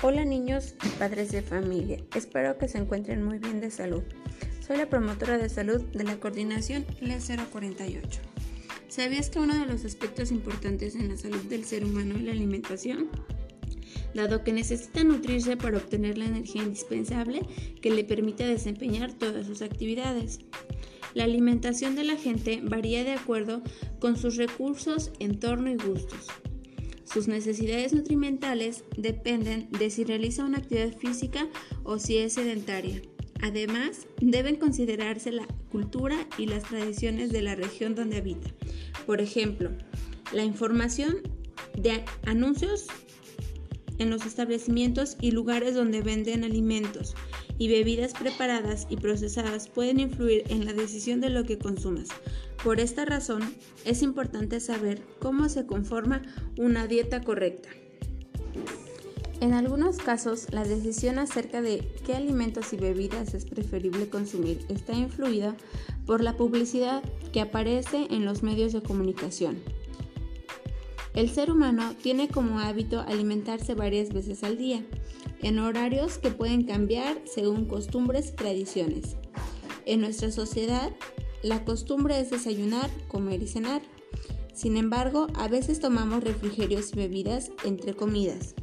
Hola niños y padres de familia, espero que se encuentren muy bien de salud. Soy la promotora de salud de la coordinación LE 048. ¿Sabías que uno de los aspectos importantes en la salud del ser humano es la alimentación? Dado que necesita nutrirse para obtener la energía indispensable que le permite desempeñar todas sus actividades. La alimentación de la gente varía de acuerdo con sus recursos, entorno y gustos. Sus necesidades nutrimentales dependen de si realiza una actividad física o si es sedentaria. Además, deben considerarse la cultura y las tradiciones de la región donde habita. Por ejemplo, la información de anuncios en los establecimientos y lugares donde venden alimentos y bebidas preparadas y procesadas pueden influir en la decisión de lo que consumas. Por esta razón, es importante saber cómo se conforma una dieta correcta. En algunos casos, la decisión acerca de qué alimentos y bebidas es preferible consumir está influida por la publicidad que aparece en los medios de comunicación. El ser humano tiene como hábito alimentarse varias veces al día, en horarios que pueden cambiar según costumbres y tradiciones. En nuestra sociedad, la costumbre es desayunar, comer y cenar. Sin embargo, a veces tomamos refrigerios y bebidas entre comidas.